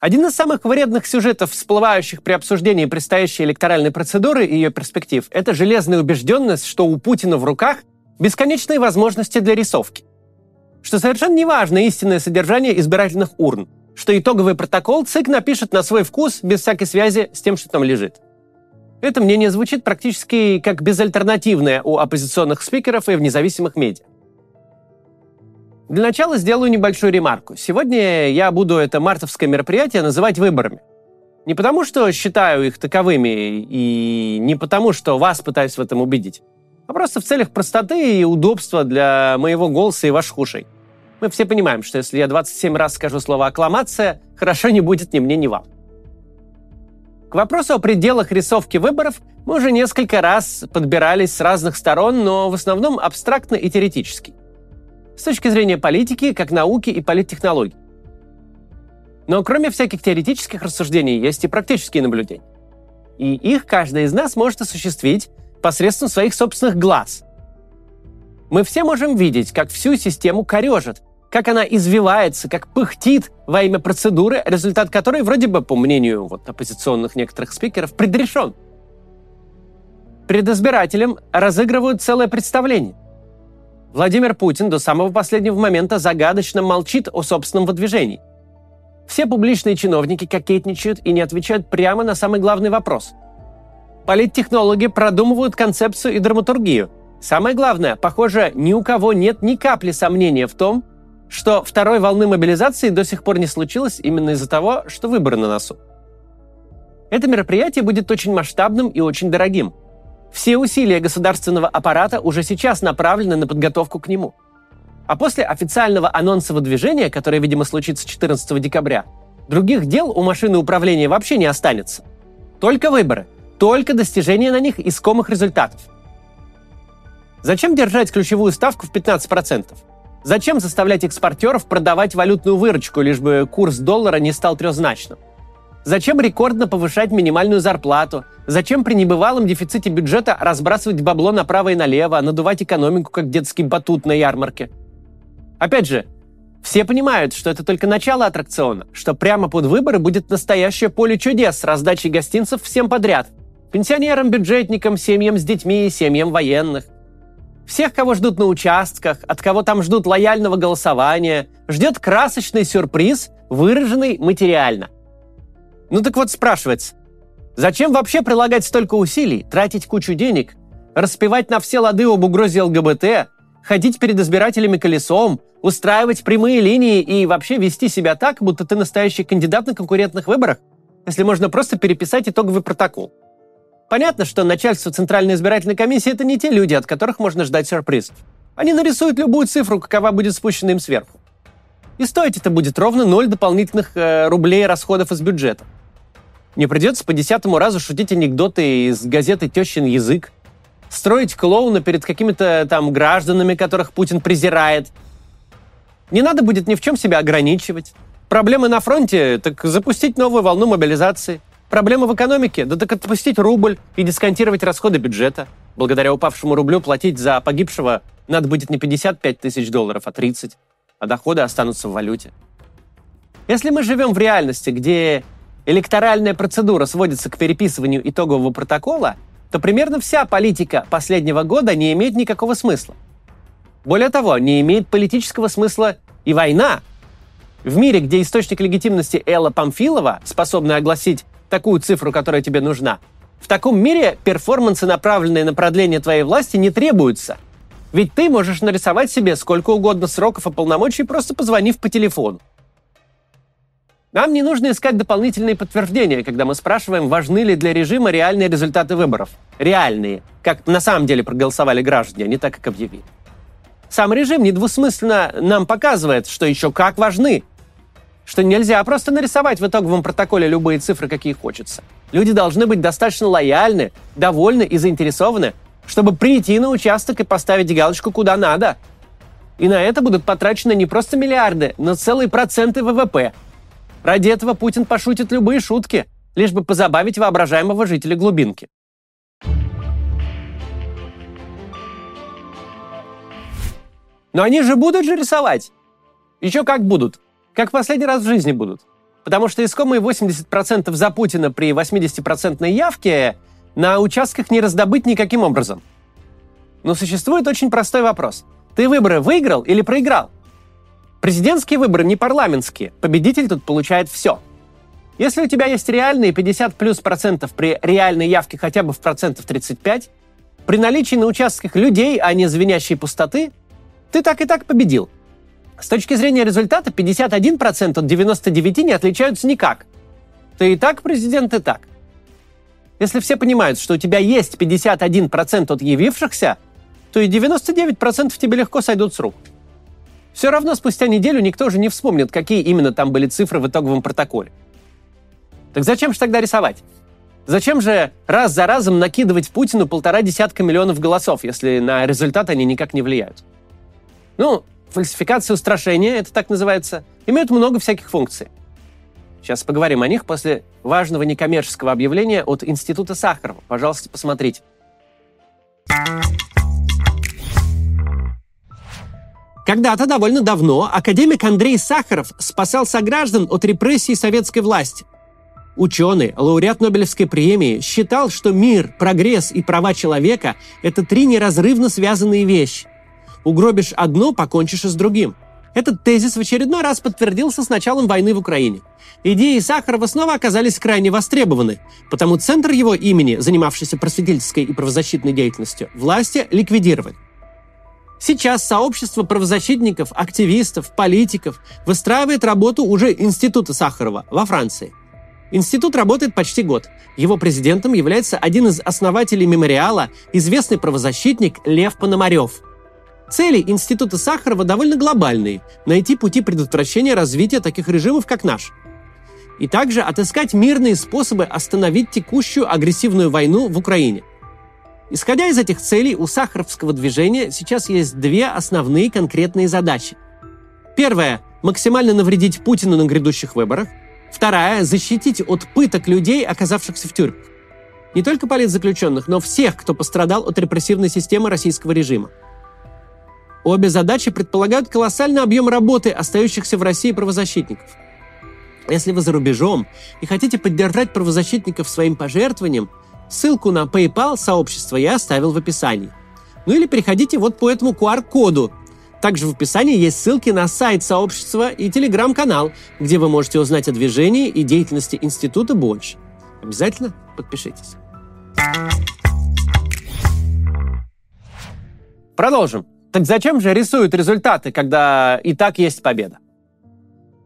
Один из самых вредных сюжетов, всплывающих при обсуждении предстоящей электоральной процедуры и ее перспектив, это железная убежденность, что у Путина в руках бесконечные возможности для рисовки. Что совершенно не важно истинное содержание избирательных урн, что итоговый протокол ЦИК напишет на свой вкус без всякой связи с тем, что там лежит. Это мнение звучит практически как безальтернативное у оппозиционных спикеров и в независимых медиа. Для начала сделаю небольшую ремарку. Сегодня я буду это мартовское мероприятие называть выборами. Не потому, что считаю их таковыми, и не потому, что вас пытаюсь в этом убедить, а просто в целях простоты и удобства для моего голоса и ваших ушей. Мы все понимаем, что если я 27 раз скажу слово «аккламация», хорошо не будет ни мне, ни вам. К вопросу о пределах рисовки выборов мы уже несколько раз подбирались с разных сторон, но в основном абстрактно и теоретически. С точки зрения политики, как науки и политтехнологий. Но кроме всяких теоретических рассуждений есть и практические наблюдения. И их каждый из нас может осуществить посредством своих собственных глаз. Мы все можем видеть, как всю систему корежит, как она извивается, как пыхтит во имя процедуры, результат которой вроде бы, по мнению вот, оппозиционных некоторых спикеров, предрешен. Перед избирателем разыгрывают целое представление. Владимир Путин до самого последнего момента загадочно молчит о собственном выдвижении. Все публичные чиновники кокетничают и не отвечают прямо на самый главный вопрос. Политтехнологи продумывают концепцию и драматургию. Самое главное, похоже, ни у кого нет ни капли сомнения в том, что второй волны мобилизации до сих пор не случилось именно из-за того, что выборы на носу. Это мероприятие будет очень масштабным и очень дорогим. Все усилия государственного аппарата уже сейчас направлены на подготовку к нему. А после официального анонса выдвижения, которое, видимо, случится 14 декабря, других дел у машины управления вообще не останется. Только выборы, только достижение на них искомых результатов. Зачем держать ключевую ставку в 15%? Зачем заставлять экспортеров продавать валютную выручку, лишь бы курс доллара не стал трехзначным? Зачем рекордно повышать минимальную зарплату? Зачем при небывалом дефиците бюджета разбрасывать бабло направо и налево, надувать экономику, как детский батут на ярмарке? Опять же, все понимают, что это только начало аттракциона, что прямо под выборы будет настоящее поле чудес с раздачей гостинцев всем подряд. Пенсионерам, бюджетникам, семьям с детьми, семьям военных – всех, кого ждут на участках, от кого там ждут лояльного голосования, ждет красочный сюрприз, выраженный материально. Ну так вот спрашивается, зачем вообще прилагать столько усилий, тратить кучу денег, распевать на все лады об угрозе ЛГБТ, ходить перед избирателями колесом, устраивать прямые линии и вообще вести себя так, будто ты настоящий кандидат на конкурентных выборах, если можно просто переписать итоговый протокол? Понятно, что начальство Центральной избирательной комиссии – это не те люди, от которых можно ждать сюрпризов. Они нарисуют любую цифру, какова будет спущена им сверху. И стоить это будет ровно ноль дополнительных э, рублей расходов из бюджета. Не придется по десятому разу шутить анекдоты из газеты «Тещин язык», строить клоуна перед какими-то там гражданами, которых Путин презирает. Не надо будет ни в чем себя ограничивать. Проблемы на фронте, так запустить новую волну мобилизации – Проблема в экономике? Да так отпустить рубль и дисконтировать расходы бюджета. Благодаря упавшему рублю платить за погибшего надо будет не 55 тысяч долларов, а 30, а доходы останутся в валюте. Если мы живем в реальности, где электоральная процедура сводится к переписыванию итогового протокола, то примерно вся политика последнего года не имеет никакого смысла. Более того, не имеет политического смысла и война. В мире, где источник легитимности Элла Памфилова, способный огласить такую цифру, которая тебе нужна. В таком мире перформансы, направленные на продление твоей власти, не требуются. Ведь ты можешь нарисовать себе сколько угодно сроков и полномочий, просто позвонив по телефону. Нам не нужно искать дополнительные подтверждения, когда мы спрашиваем, важны ли для режима реальные результаты выборов. Реальные. Как на самом деле проголосовали граждане, а не так, как объявили. Сам режим недвусмысленно нам показывает, что еще как важны что нельзя просто нарисовать в итоговом протоколе любые цифры, какие хочется. Люди должны быть достаточно лояльны, довольны и заинтересованы, чтобы прийти на участок и поставить галочку куда надо. И на это будут потрачены не просто миллиарды, но целые проценты ВВП. Ради этого Путин пошутит любые шутки, лишь бы позабавить воображаемого жителя глубинки. Но они же будут же рисовать. Еще как будут. Как последний раз в жизни будут. Потому что искомые 80% за Путина при 80% явке на участках не раздобыть никаким образом. Но существует очень простой вопрос. Ты выборы выиграл или проиграл? Президентские выборы не парламентские. Победитель тут получает все. Если у тебя есть реальные 50 плюс процентов при реальной явке хотя бы в процентов 35, при наличии на участках людей, а не звенящей пустоты, ты так и так победил. С точки зрения результата 51% от 99 не отличаются никак. Ты и так президент, и так. Если все понимают, что у тебя есть 51% от явившихся, то и 99% тебе легко сойдут с рук. Все равно спустя неделю никто уже не вспомнит, какие именно там были цифры в итоговом протоколе. Так зачем же тогда рисовать? Зачем же раз за разом накидывать Путину полтора десятка миллионов голосов, если на результат они никак не влияют? Ну, фальсификация устрашения, это так называется, имеют много всяких функций. Сейчас поговорим о них после важного некоммерческого объявления от Института Сахарова. Пожалуйста, посмотрите. Когда-то довольно давно академик Андрей Сахаров спасал сограждан от репрессий советской власти. Ученый, лауреат Нобелевской премии, считал, что мир, прогресс и права человека – это три неразрывно связанные вещи. Угробишь одно, покончишь и с другим – этот тезис в очередной раз подтвердился с началом войны в Украине. Идеи Сахарова снова оказались крайне востребованы, потому центр его имени, занимавшийся просветительской и правозащитной деятельностью, власти ликвидировали. Сейчас сообщество правозащитников, активистов, политиков выстраивает работу уже Института Сахарова во Франции. Институт работает почти год. Его президентом является один из основателей мемориала, известный правозащитник Лев Пономарев – Цели Института Сахарова довольно глобальные – найти пути предотвращения развития таких режимов, как наш. И также отыскать мирные способы остановить текущую агрессивную войну в Украине. Исходя из этих целей, у сахаровского движения сейчас есть две основные конкретные задачи. Первая – максимально навредить Путину на грядущих выборах. Вторая – защитить от пыток людей, оказавшихся в тюрьмах. Не только политзаключенных, но всех, кто пострадал от репрессивной системы российского режима. Обе задачи предполагают колоссальный объем работы остающихся в России правозащитников. Если вы за рубежом и хотите поддержать правозащитников своим пожертвованием, ссылку на PayPal сообщества я оставил в описании. Ну или переходите вот по этому QR-коду. Также в описании есть ссылки на сайт сообщества и телеграм-канал, где вы можете узнать о движении и деятельности института больше. Обязательно подпишитесь. Продолжим. Так зачем же рисуют результаты, когда и так есть победа?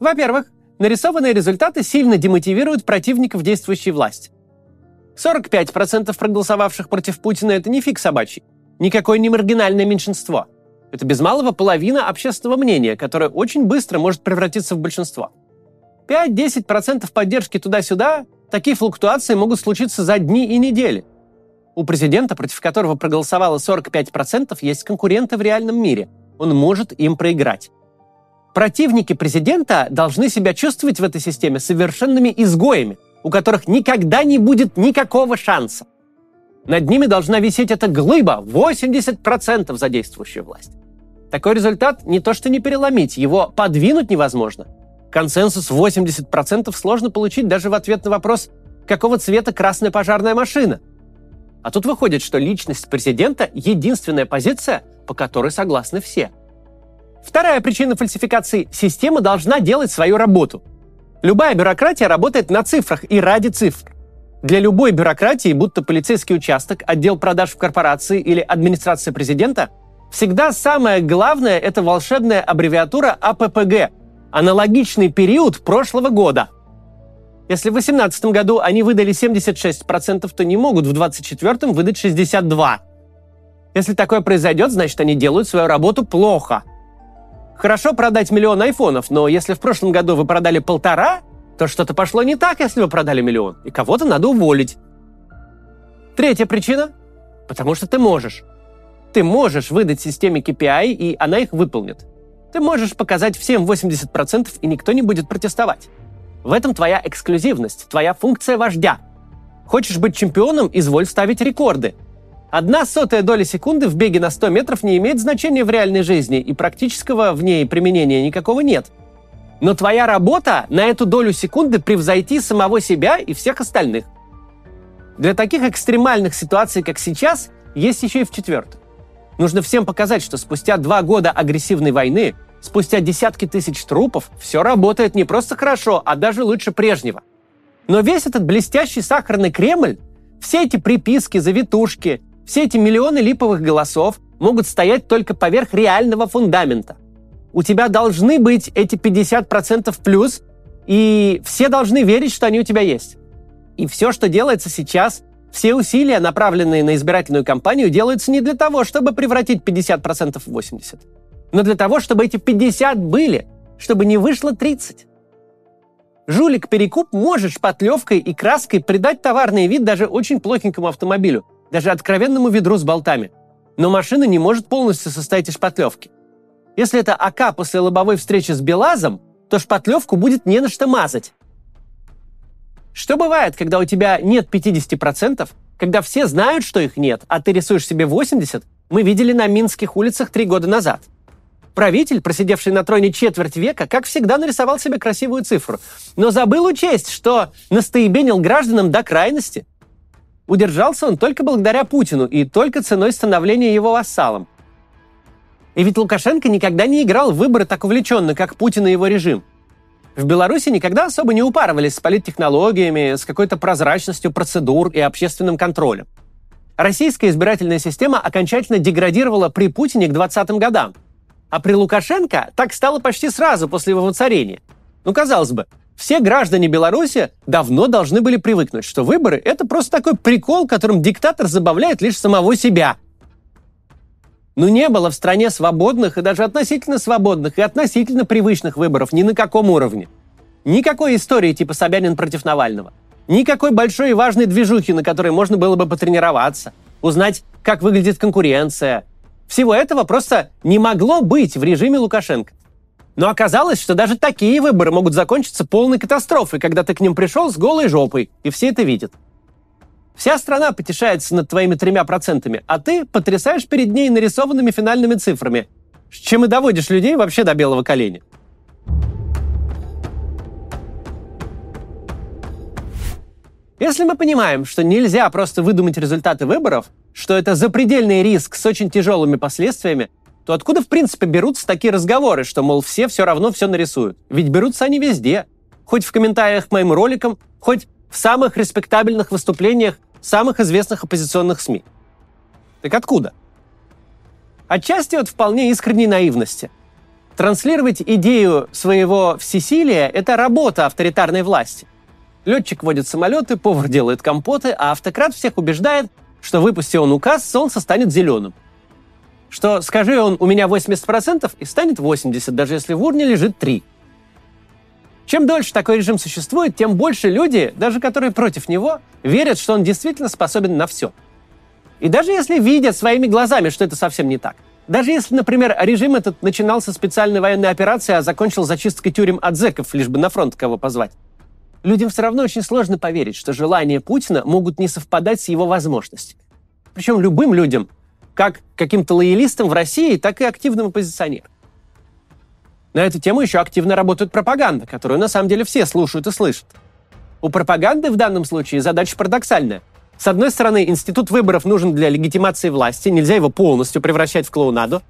Во-первых, нарисованные результаты сильно демотивируют противников действующей власти. 45% проголосовавших против Путина – это не фиг собачий. Никакое не маргинальное меньшинство. Это без малого половина общественного мнения, которое очень быстро может превратиться в большинство. 5-10% поддержки туда-сюда – такие флуктуации могут случиться за дни и недели. У президента, против которого проголосовало 45%, есть конкуренты в реальном мире. Он может им проиграть. Противники президента должны себя чувствовать в этой системе совершенными изгоями, у которых никогда не будет никакого шанса. Над ними должна висеть эта глыба 80% за действующую власть. Такой результат не то что не переломить, его подвинуть невозможно. Консенсус 80% сложно получить даже в ответ на вопрос, какого цвета красная пожарная машина – а тут выходит, что личность президента – единственная позиция, по которой согласны все. Вторая причина фальсификации – система должна делать свою работу. Любая бюрократия работает на цифрах и ради цифр. Для любой бюрократии, будто полицейский участок, отдел продаж в корпорации или администрация президента, всегда самое главное – это волшебная аббревиатура АППГ – аналогичный период прошлого года – если в 2018 году они выдали 76%, то не могут в 2024 выдать 62%. Если такое произойдет, значит, они делают свою работу плохо. Хорошо продать миллион айфонов, но если в прошлом году вы продали полтора, то что-то пошло не так, если вы продали миллион, и кого-то надо уволить. Третья причина – потому что ты можешь. Ты можешь выдать системе KPI, и она их выполнит. Ты можешь показать всем 80%, и никто не будет протестовать. В этом твоя эксклюзивность, твоя функция вождя. Хочешь быть чемпионом, изволь ставить рекорды. Одна сотая доля секунды в беге на 100 метров не имеет значения в реальной жизни, и практического в ней применения никакого нет. Но твоя работа на эту долю секунды превзойти самого себя и всех остальных. Для таких экстремальных ситуаций, как сейчас, есть еще и в четвертом. Нужно всем показать, что спустя два года агрессивной войны, спустя десятки тысяч трупов, все работает не просто хорошо, а даже лучше прежнего. Но весь этот блестящий сахарный Кремль, все эти приписки, завитушки, все эти миллионы липовых голосов могут стоять только поверх реального фундамента. У тебя должны быть эти 50% плюс, и все должны верить, что они у тебя есть. И все, что делается сейчас, все усилия, направленные на избирательную кампанию, делаются не для того, чтобы превратить 50% в 80%, но для того, чтобы эти 50 были, чтобы не вышло 30. Жулик-перекуп может шпатлевкой и краской придать товарный вид даже очень плохенькому автомобилю, даже откровенному ведру с болтами. Но машина не может полностью состоять из шпатлевки. Если это АК после лобовой встречи с Белазом, то шпатлевку будет не на что мазать. Что бывает, когда у тебя нет 50%, когда все знают, что их нет, а ты рисуешь себе 80%, мы видели на Минских улицах три года назад. Правитель, просидевший на троне четверть века, как всегда нарисовал себе красивую цифру, но забыл учесть, что настоебенил гражданам до крайности. Удержался он только благодаря Путину и только ценой становления его вассалом. И ведь Лукашенко никогда не играл в выборы так увлеченно, как Путин и его режим. В Беларуси никогда особо не упарывались с политтехнологиями, с какой-то прозрачностью процедур и общественным контролем. Российская избирательная система окончательно деградировала при Путине к 20-м годам. А при Лукашенко так стало почти сразу после его воцарения. Ну, казалось бы, все граждане Беларуси давно должны были привыкнуть, что выборы – это просто такой прикол, которым диктатор забавляет лишь самого себя – но не было в стране свободных и даже относительно свободных и относительно привычных выборов ни на каком уровне. Никакой истории типа Собянин против Навального. Никакой большой и важной движухи, на которой можно было бы потренироваться, узнать, как выглядит конкуренция. Всего этого просто не могло быть в режиме Лукашенко. Но оказалось, что даже такие выборы могут закончиться полной катастрофой, когда ты к ним пришел с голой жопой, и все это видят. Вся страна потешается над твоими тремя процентами, а ты потрясаешь перед ней нарисованными финальными цифрами, с чем и доводишь людей вообще до белого коленя. Если мы понимаем, что нельзя просто выдумать результаты выборов, что это запредельный риск с очень тяжелыми последствиями, то откуда в принципе берутся такие разговоры, что, мол, все все равно все нарисуют? Ведь берутся они везде. Хоть в комментариях к моим роликам, хоть в самых респектабельных выступлениях самых известных оппозиционных СМИ. Так откуда? Отчасти от вполне искренней наивности. Транслировать идею своего всесилия – это работа авторитарной власти. Летчик водит самолеты, повар делает компоты, а автократ всех убеждает, что выпусти он указ, солнце станет зеленым. Что скажи он «у меня 80%» и станет 80%, даже если в урне лежит 3%. Чем дольше такой режим существует, тем больше люди, даже которые против него, верят, что он действительно способен на все. И даже если видят своими глазами, что это совсем не так. Даже если, например, режим этот начинался специальной военной операцией, а закончил зачисткой тюрем от зэков, лишь бы на фронт кого позвать. Людям все равно очень сложно поверить, что желания Путина могут не совпадать с его возможностями. Причем любым людям, как каким-то лоялистам в России, так и активным оппозиционерам. На эту тему еще активно работает пропаганда, которую на самом деле все слушают и слышат. У пропаганды в данном случае задача парадоксальная. С одной стороны, институт выборов нужен для легитимации власти, нельзя его полностью превращать в клоунаду.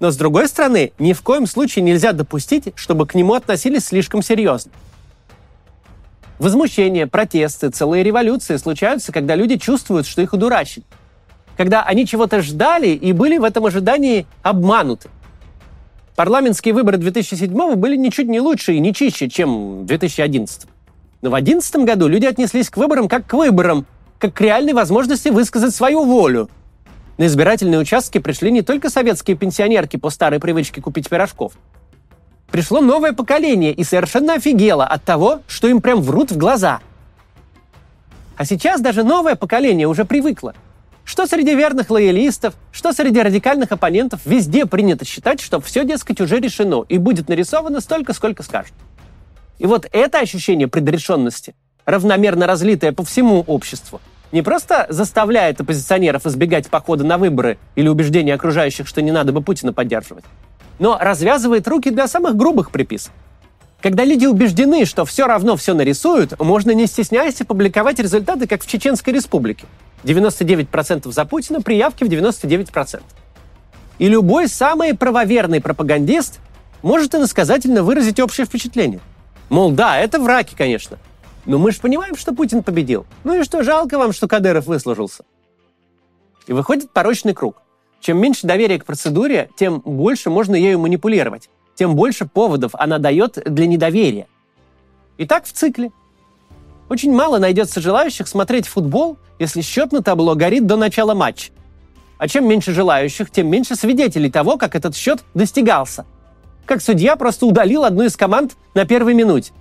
Но с другой стороны, ни в коем случае нельзя допустить, чтобы к нему относились слишком серьезно. Возмущения, протесты, целые революции случаются, когда люди чувствуют, что их удурачили. Когда они чего-то ждали и были в этом ожидании обмануты. Парламентские выборы 2007 были ничуть не лучше и не чище, чем 2011. Но в 2011 году люди отнеслись к выборам как к выборам, как к реальной возможности высказать свою волю. На избирательные участки пришли не только советские пенсионерки по старой привычке купить пирожков. Пришло новое поколение и совершенно офигело от того, что им прям врут в глаза. А сейчас даже новое поколение уже привыкло – что среди верных лоялистов, что среди радикальных оппонентов, везде принято считать, что все, дескать, уже решено и будет нарисовано столько, сколько скажут. И вот это ощущение предрешенности, равномерно разлитое по всему обществу, не просто заставляет оппозиционеров избегать похода на выборы или убеждения окружающих, что не надо бы Путина поддерживать, но развязывает руки для самых грубых приписок. Когда люди убеждены, что все равно все нарисуют, можно не стесняясь публиковать результаты, как в Чеченской республике. 99% за Путина, при явке в 99%. И любой самый правоверный пропагандист может иносказательно выразить общее впечатление. Мол, да, это враки, конечно. Но мы же понимаем, что Путин победил. Ну и что, жалко вам, что Кадыров выслужился. И выходит порочный круг. Чем меньше доверия к процедуре, тем больше можно ею манипулировать. Тем больше поводов она дает для недоверия. И так в цикле. Очень мало найдется желающих смотреть футбол, если счет на табло горит до начала матча. А чем меньше желающих, тем меньше свидетелей того, как этот счет достигался. Как судья просто удалил одну из команд на первой минуте.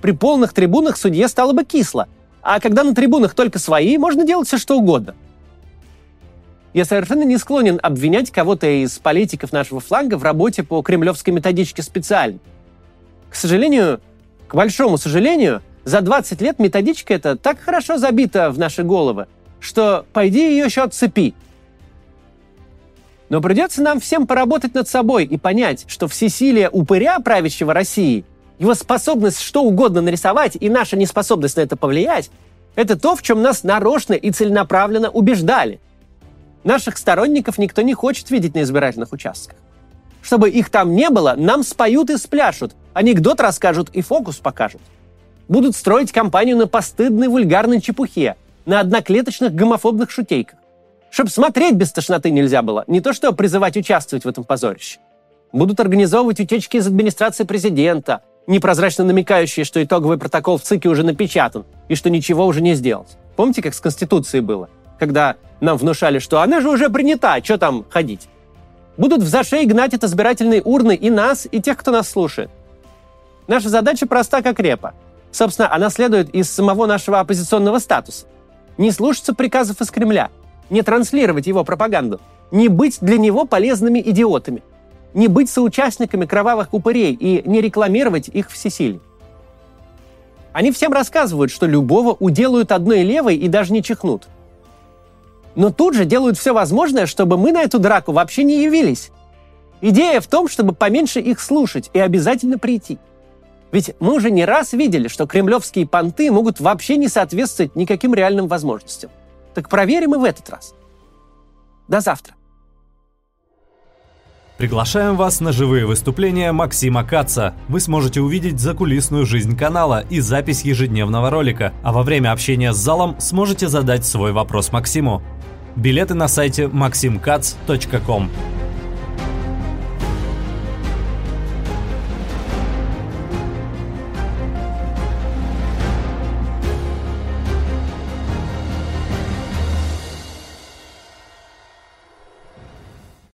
При полных трибунах судье стало бы кисло, а когда на трибунах только свои, можно делать все что угодно. Я совершенно не склонен обвинять кого-то из политиков нашего фланга в работе по кремлевской методичке специально. К сожалению, к большому сожалению, за 20 лет методичка эта так хорошо забита в наши головы, что пойди ее еще отцепи. Но придется нам всем поработать над собой и понять, что всесилие упыря, правящего России, его способность что угодно нарисовать и наша неспособность на это повлиять, это то, в чем нас нарочно и целенаправленно убеждали. Наших сторонников никто не хочет видеть на избирательных участках. Чтобы их там не было, нам споют и спляшут, анекдот расскажут и фокус покажут будут строить кампанию на постыдной вульгарной чепухе, на одноклеточных гомофобных шутейках. Чтоб смотреть без тошноты нельзя было, не то что призывать участвовать в этом позорище. Будут организовывать утечки из администрации президента, непрозрачно намекающие, что итоговый протокол в ЦИКе уже напечатан и что ничего уже не сделать. Помните, как с Конституцией было? Когда нам внушали, что она же уже принята, что там ходить? Будут в зашей гнать от избирательной урны и нас, и тех, кто нас слушает. Наша задача проста, как репа. Собственно, она следует из самого нашего оппозиционного статуса. Не слушаться приказов из Кремля, не транслировать его пропаганду, не быть для него полезными идиотами, не быть соучастниками кровавых упырей и не рекламировать их всесилие. Они всем рассказывают, что любого уделают одной левой и даже не чихнут. Но тут же делают все возможное, чтобы мы на эту драку вообще не явились. Идея в том, чтобы поменьше их слушать и обязательно прийти – ведь мы уже не раз видели, что кремлевские понты могут вообще не соответствовать никаким реальным возможностям. Так проверим и в этот раз. До завтра. Приглашаем вас на живые выступления Максима Каца. Вы сможете увидеть закулисную жизнь канала и запись ежедневного ролика, а во время общения с залом сможете задать свой вопрос Максиму. Билеты на сайте maximkatz.com.